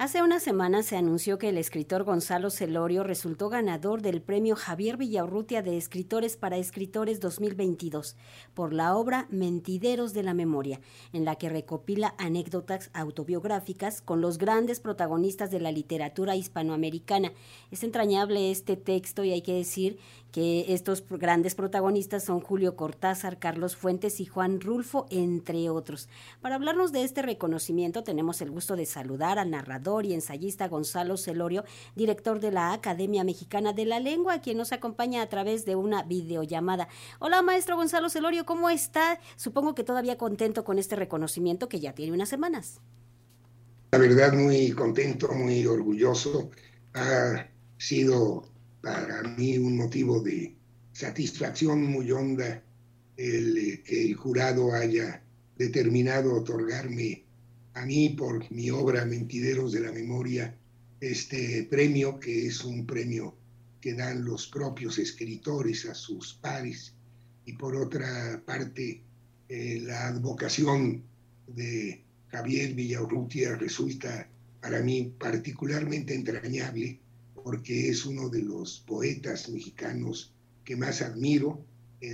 Hace unas semanas se anunció que el escritor Gonzalo Celorio resultó ganador del premio Javier Villaurrutia de Escritores para Escritores 2022 por la obra Mentideros de la Memoria, en la que recopila anécdotas autobiográficas con los grandes protagonistas de la literatura hispanoamericana. Es entrañable este texto y hay que decir que estos grandes protagonistas son Julio Cortázar, Carlos Fuentes y Juan Rulfo, entre otros. Para hablarnos de este reconocimiento tenemos el gusto de saludar al narrador y ensayista Gonzalo Celorio, director de la Academia Mexicana de la Lengua, quien nos acompaña a través de una videollamada. Hola, maestro Gonzalo Celorio, ¿cómo está? Supongo que todavía contento con este reconocimiento que ya tiene unas semanas. La verdad, muy contento, muy orgulloso. Ha sido para mí un motivo de satisfacción muy honda el eh, que el jurado haya determinado otorgarme a mí por mi obra Mentideros de la Memoria este premio, que es un premio que dan los propios escritores a sus pares, y por otra parte eh, la advocación de Javier Villaurrutia resulta para mí particularmente entrañable porque es uno de los poetas mexicanos que más admiro,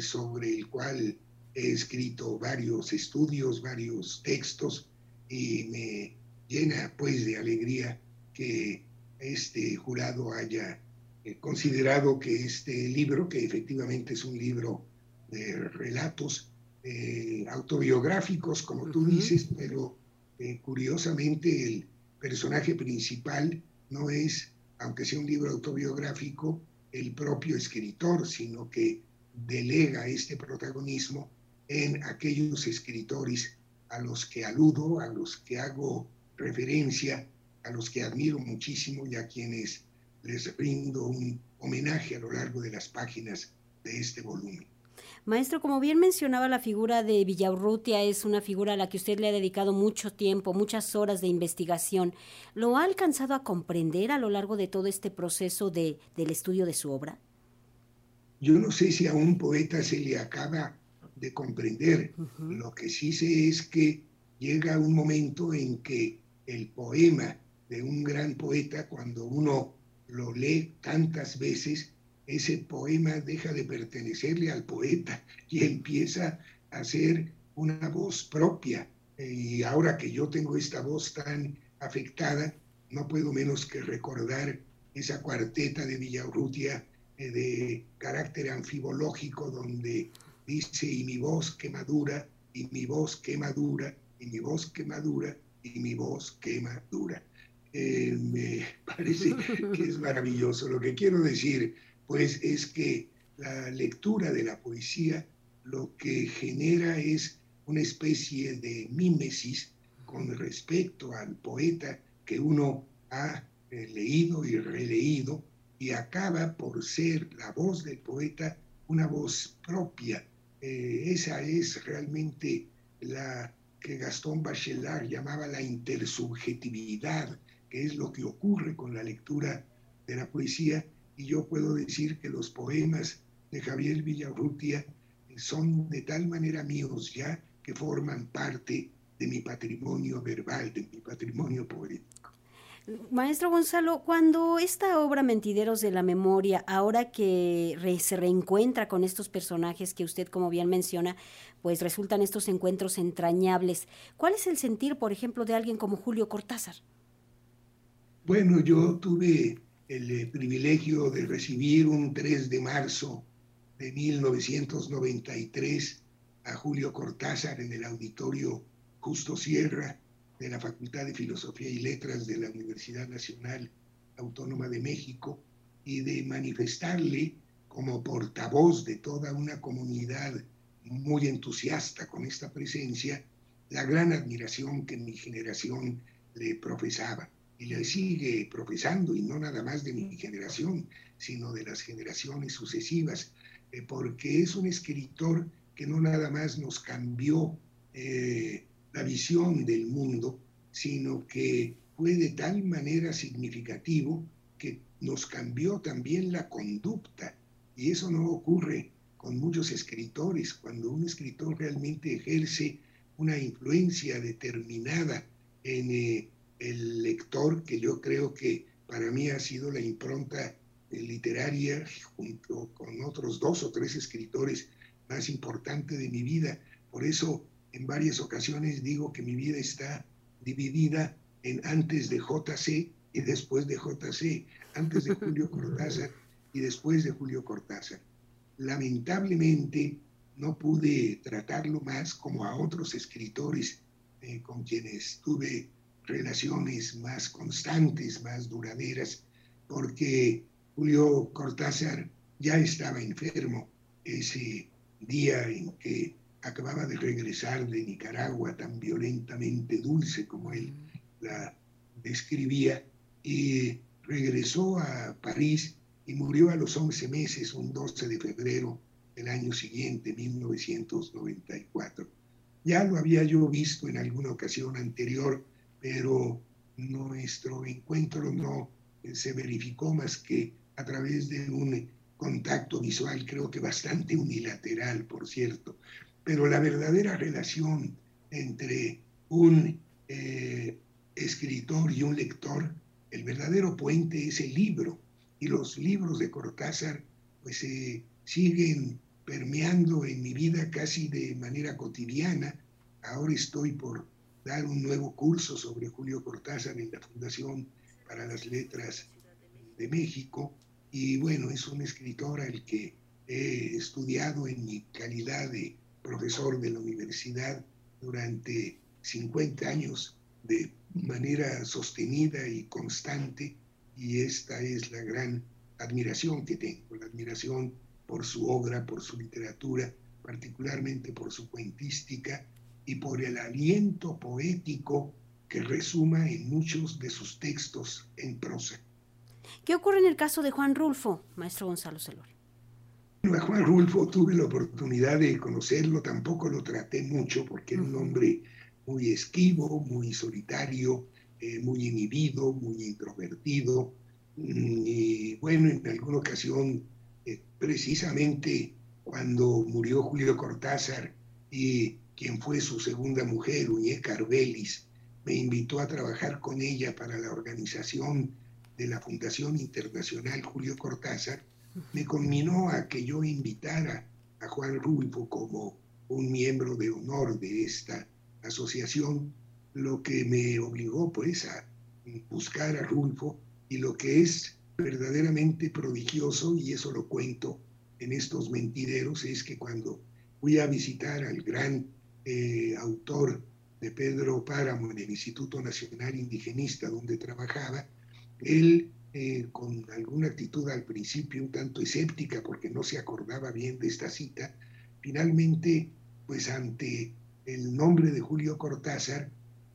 sobre el cual he escrito varios estudios, varios textos, y me llena pues de alegría que este jurado haya eh, considerado que este libro, que efectivamente es un libro de relatos eh, autobiográficos, como tú dices, pero eh, curiosamente el personaje principal no es aunque sea un libro autobiográfico, el propio escritor, sino que delega este protagonismo en aquellos escritores a los que aludo, a los que hago referencia, a los que admiro muchísimo y a quienes les rindo un homenaje a lo largo de las páginas de este volumen. Maestro, como bien mencionaba, la figura de Villaurrutia es una figura a la que usted le ha dedicado mucho tiempo, muchas horas de investigación. ¿Lo ha alcanzado a comprender a lo largo de todo este proceso de, del estudio de su obra? Yo no sé si a un poeta se le acaba de comprender. Lo que sí sé es que llega un momento en que el poema de un gran poeta, cuando uno lo lee tantas veces, ese poema deja de pertenecerle al poeta y empieza a ser una voz propia. Y ahora que yo tengo esta voz tan afectada, no puedo menos que recordar esa cuarteta de Villaurrutia eh, de carácter anfibológico donde dice y mi voz que madura, y mi voz que madura, y mi voz que madura, y mi voz que madura. Eh, me parece que es maravilloso. Lo que quiero decir pues es que la lectura de la poesía lo que genera es una especie de mímesis con respecto al poeta que uno ha eh, leído y releído y acaba por ser la voz del poeta una voz propia. Eh, esa es realmente la que Gastón Bachelard llamaba la intersubjetividad, que es lo que ocurre con la lectura de la poesía y yo puedo decir que los poemas de Javier Villarrutia son de tal manera míos ya que forman parte de mi patrimonio verbal, de mi patrimonio poético. Maestro Gonzalo, cuando esta obra Mentideros de la Memoria, ahora que se reencuentra con estos personajes que usted, como bien menciona, pues resultan estos encuentros entrañables, ¿cuál es el sentir, por ejemplo, de alguien como Julio Cortázar? Bueno, yo tuve el eh, privilegio de recibir un 3 de marzo de 1993 a Julio Cortázar en el auditorio Justo Sierra de la Facultad de Filosofía y Letras de la Universidad Nacional Autónoma de México y de manifestarle como portavoz de toda una comunidad muy entusiasta con esta presencia la gran admiración que mi generación le profesaba y le sigue profesando, y no nada más de mi generación, sino de las generaciones sucesivas, eh, porque es un escritor que no nada más nos cambió eh, la visión del mundo, sino que fue de tal manera significativo que nos cambió también la conducta. Y eso no ocurre con muchos escritores. Cuando un escritor realmente ejerce una influencia determinada en eh, el lector que yo creo que para mí ha sido la impronta literaria junto con otros dos o tres escritores más importantes de mi vida. Por eso en varias ocasiones digo que mi vida está dividida en antes de JC y después de JC, antes de Julio Cortázar y después de Julio Cortázar. Lamentablemente no pude tratarlo más como a otros escritores eh, con quienes tuve relaciones más constantes, más duraderas, porque Julio Cortázar ya estaba enfermo ese día en que acababa de regresar de Nicaragua tan violentamente dulce como él la describía, y regresó a París y murió a los 11 meses, un 12 de febrero del año siguiente, 1994. Ya lo había yo visto en alguna ocasión anterior, pero nuestro encuentro no se verificó más que a través de un contacto visual, creo que bastante unilateral, por cierto. Pero la verdadera relación entre un eh, escritor y un lector, el verdadero puente es el libro. Y los libros de Cortázar pues se siguen permeando en mi vida casi de manera cotidiana. Ahora estoy por dar un nuevo curso sobre Julio Cortázar en la Fundación para las Letras de México. Y bueno, es un escritor al que he estudiado en mi calidad de profesor de la universidad durante 50 años de manera sostenida y constante y esta es la gran admiración que tengo, la admiración por su obra, por su literatura, particularmente por su cuentística y por el aliento poético que resuma en muchos de sus textos en prosa. ¿Qué ocurre en el caso de Juan Rulfo, maestro Gonzalo Celorio? a Juan Rulfo tuve la oportunidad de conocerlo, tampoco lo traté mucho porque era un hombre muy esquivo, muy solitario, eh, muy inhibido, muy introvertido. Mm, y bueno, en alguna ocasión, eh, precisamente cuando murió Julio Cortázar y quien fue su segunda mujer, Uñé Carvelis, me invitó a trabajar con ella para la organización de la Fundación Internacional Julio Cortázar, me conminó a que yo invitara a Juan Rulfo como un miembro de honor de esta asociación, lo que me obligó pues a buscar a Rulfo y lo que es verdaderamente prodigioso, y eso lo cuento en estos mentideros, es que cuando fui a visitar al gran eh, autor de Pedro Páramo en el Instituto Nacional Indigenista donde trabajaba, él eh, con alguna actitud al principio un tanto escéptica porque no se acordaba bien de esta cita, finalmente, pues ante el nombre de Julio Cortázar,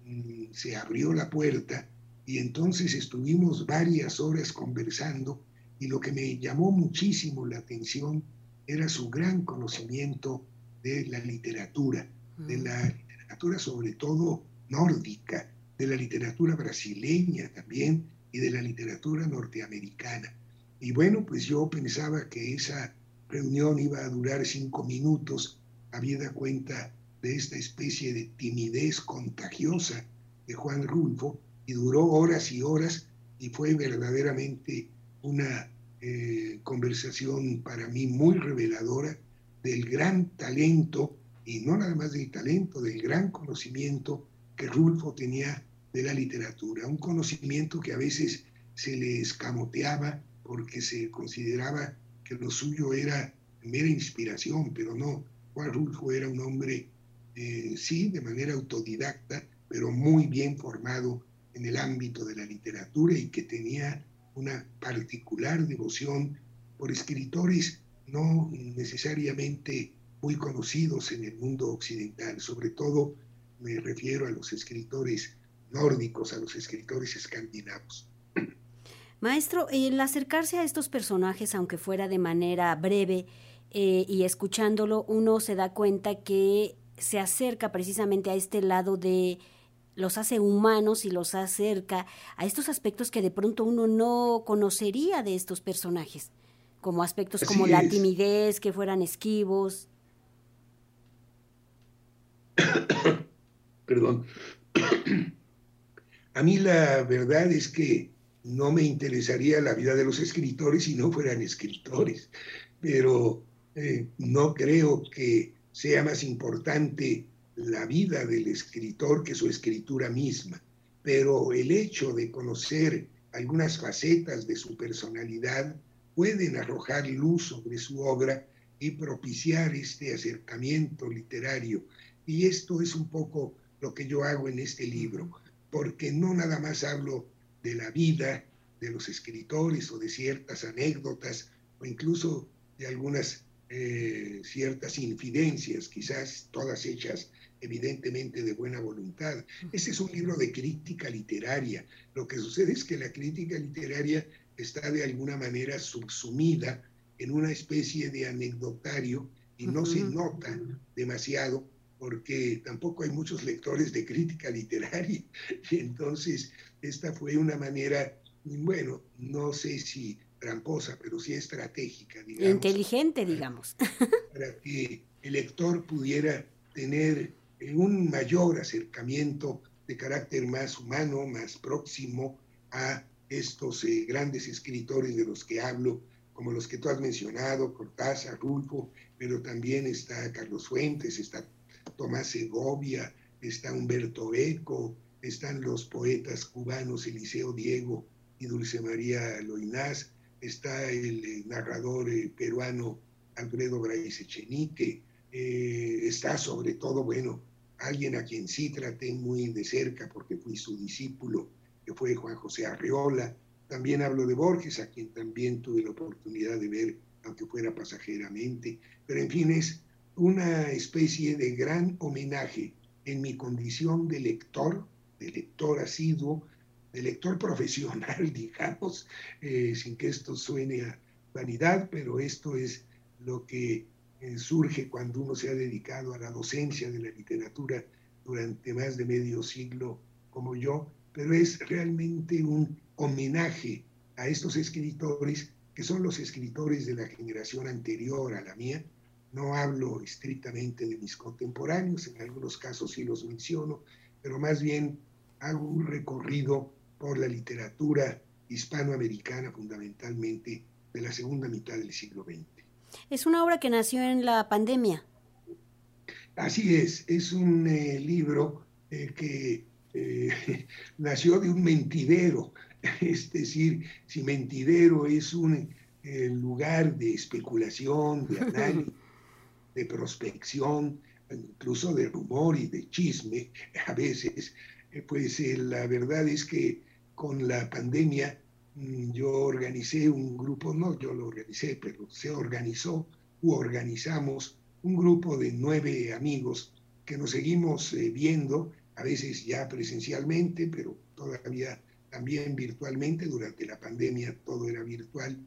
mm, se abrió la puerta y entonces estuvimos varias horas conversando y lo que me llamó muchísimo la atención era su gran conocimiento de la literatura, de la literatura sobre todo nórdica, de la literatura brasileña también, y de la literatura norteamericana. Y bueno, pues yo pensaba que esa reunión iba a durar cinco minutos, habida cuenta de esta especie de timidez contagiosa de Juan Rulfo, y duró horas y horas, y fue verdaderamente una eh, conversación para mí muy reveladora del gran talento, y no nada más del talento, del gran conocimiento que Rulfo tenía de la literatura, un conocimiento que a veces se le escamoteaba porque se consideraba que lo suyo era mera inspiración, pero no. Juan Rulfo era un hombre, eh, sí, de manera autodidacta, pero muy bien formado en el ámbito de la literatura y que tenía una particular devoción por escritores no necesariamente muy conocidos en el mundo occidental, sobre todo me refiero a los escritores nórdicos, a los escritores escandinavos. Maestro, el acercarse a estos personajes, aunque fuera de manera breve eh, y escuchándolo, uno se da cuenta que se acerca precisamente a este lado de los hace humanos y los acerca a estos aspectos que de pronto uno no conocería de estos personajes, como aspectos como la timidez, que fueran esquivos. Perdón. A mí la verdad es que no me interesaría la vida de los escritores si no fueran escritores, pero eh, no creo que sea más importante la vida del escritor que su escritura misma. Pero el hecho de conocer algunas facetas de su personalidad pueden arrojar luz sobre su obra y propiciar este acercamiento literario. Y esto es un poco lo que yo hago en este libro, porque no nada más hablo de la vida de los escritores o de ciertas anécdotas o incluso de algunas eh, ciertas infidencias, quizás todas hechas evidentemente de buena voluntad. Ese es un libro de crítica literaria. Lo que sucede es que la crítica literaria está de alguna manera subsumida en una especie de anecdotario y no se nota demasiado porque tampoco hay muchos lectores de crítica literaria. Y entonces esta fue una manera, bueno, no sé si tramposa, pero sí estratégica, digamos. Inteligente, digamos. Para que el lector pudiera tener un mayor acercamiento de carácter más humano, más próximo a estos eh, grandes escritores de los que hablo, como los que tú has mencionado, Cortázar, Rulfo, pero también está Carlos Fuentes, está Tomás Segovia, está Humberto Eco, están los poetas cubanos Eliseo Diego y Dulce María Loinás, está el eh, narrador eh, peruano Alfredo Brais Echenique, está sobre todo, bueno, alguien a quien sí traté muy de cerca porque fui su discípulo, que fue Juan José Arreola. También hablo de Borges, a quien también tuve la oportunidad de ver, aunque fuera pasajeramente. Pero en fin, es una especie de gran homenaje en mi condición de lector, de lector asiduo, de lector profesional, digamos, eh, sin que esto suene a vanidad, pero esto es lo que eh, surge cuando uno se ha dedicado a la docencia de la literatura durante más de medio siglo como yo, pero es realmente un homenaje a estos escritores que son los escritores de la generación anterior a la mía. No hablo estrictamente de mis contemporáneos, en algunos casos sí los menciono, pero más bien hago un recorrido por la literatura hispanoamericana fundamentalmente de la segunda mitad del siglo XX. Es una obra que nació en la pandemia. Así es, es un eh, libro eh, que eh, nació de un mentidero, es decir, si mentidero es un lugar de especulación, de análisis, de prospección, incluso de rumor y de chisme, a veces, pues la verdad es que con la pandemia Mm, yo organicé un grupo, no yo lo organicé, pero se organizó u organizamos un grupo de nueve amigos que nos seguimos eh, viendo, a veces ya presencialmente, pero todavía también virtualmente. Durante la pandemia todo era virtual,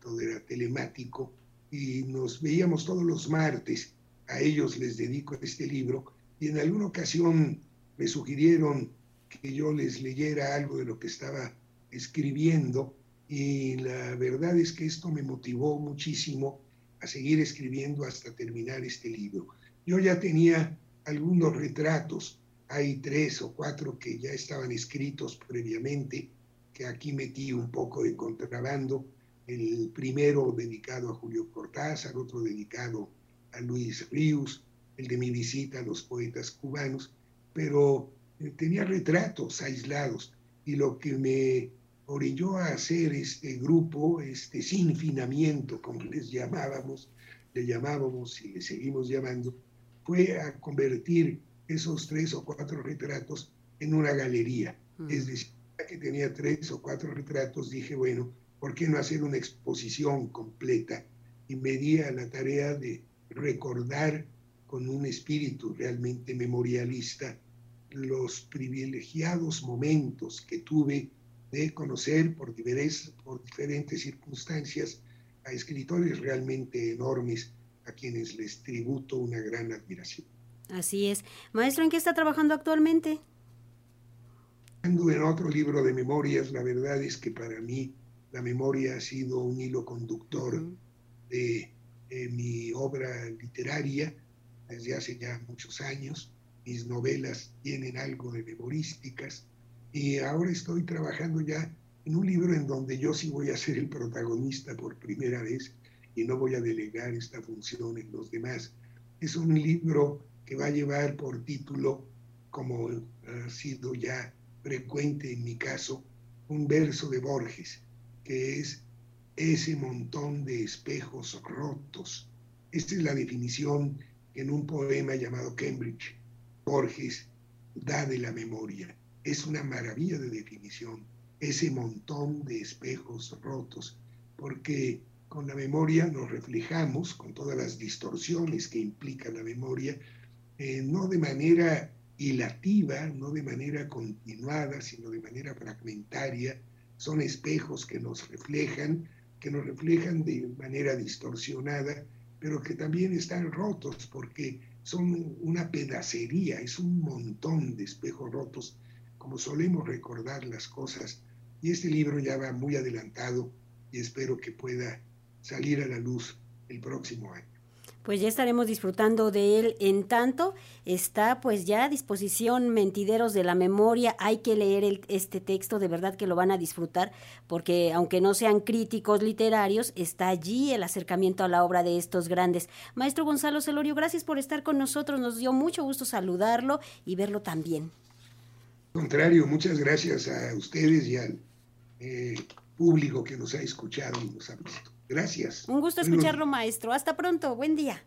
todo era telemático y nos veíamos todos los martes. A ellos les dedico este libro y en alguna ocasión me sugirieron que yo les leyera algo de lo que estaba escribiendo y la verdad es que esto me motivó muchísimo a seguir escribiendo hasta terminar este libro. Yo ya tenía algunos retratos, hay tres o cuatro que ya estaban escritos previamente, que aquí metí un poco de contrabando, el primero dedicado a Julio Cortázar, otro dedicado a Luis Ríos, el de mi visita a los poetas cubanos, pero eh, tenía retratos aislados y lo que me orilló a hacer este grupo, este sinfinamiento, como les llamábamos, le llamábamos y le seguimos llamando, fue a convertir esos tres o cuatro retratos en una galería. Mm. Es decir, que tenía tres o cuatro retratos, dije, bueno, ¿por qué no hacer una exposición completa? Y me di a la tarea de recordar con un espíritu realmente memorialista los privilegiados momentos que tuve de conocer por diferentes, por diferentes circunstancias a escritores realmente enormes a quienes les tributo una gran admiración. Así es. Maestro, ¿en qué está trabajando actualmente? Ando en otro libro de memorias. La verdad es que para mí la memoria ha sido un hilo conductor de, de mi obra literaria desde hace ya muchos años. Mis novelas tienen algo de memorísticas Y ahora estoy trabajando ya en un libro en donde yo sí voy a ser el protagonista por primera vez y no voy a delegar esta función en los demás. Es un libro que va a llevar por título, como ha sido ya frecuente en mi caso, un verso de Borges, que es ese montón de espejos rotos. Esta es la definición en un poema llamado Cambridge. Borges da de la memoria. Es una maravilla de definición, ese montón de espejos rotos, porque con la memoria nos reflejamos con todas las distorsiones que implica la memoria, eh, no de manera hilativa, no de manera continuada, sino de manera fragmentaria. Son espejos que nos reflejan, que nos reflejan de manera distorsionada, pero que también están rotos porque son una pedacería, es un montón de espejos rotos, como solemos recordar las cosas. Y este libro ya va muy adelantado y espero que pueda salir a la luz el próximo año. Pues ya estaremos disfrutando de él. En tanto, está pues ya a disposición Mentideros de la Memoria. Hay que leer este texto, de verdad que lo van a disfrutar, porque aunque no sean críticos literarios, está allí el acercamiento a la obra de estos grandes. Maestro Gonzalo Celorio, gracias por estar con nosotros. Nos dio mucho gusto saludarlo y verlo también. Contrario, muchas gracias a ustedes y al eh, público que nos ha escuchado y nos ha visto. Gracias. Un gusto escucharlo, maestro. Hasta pronto. Buen día.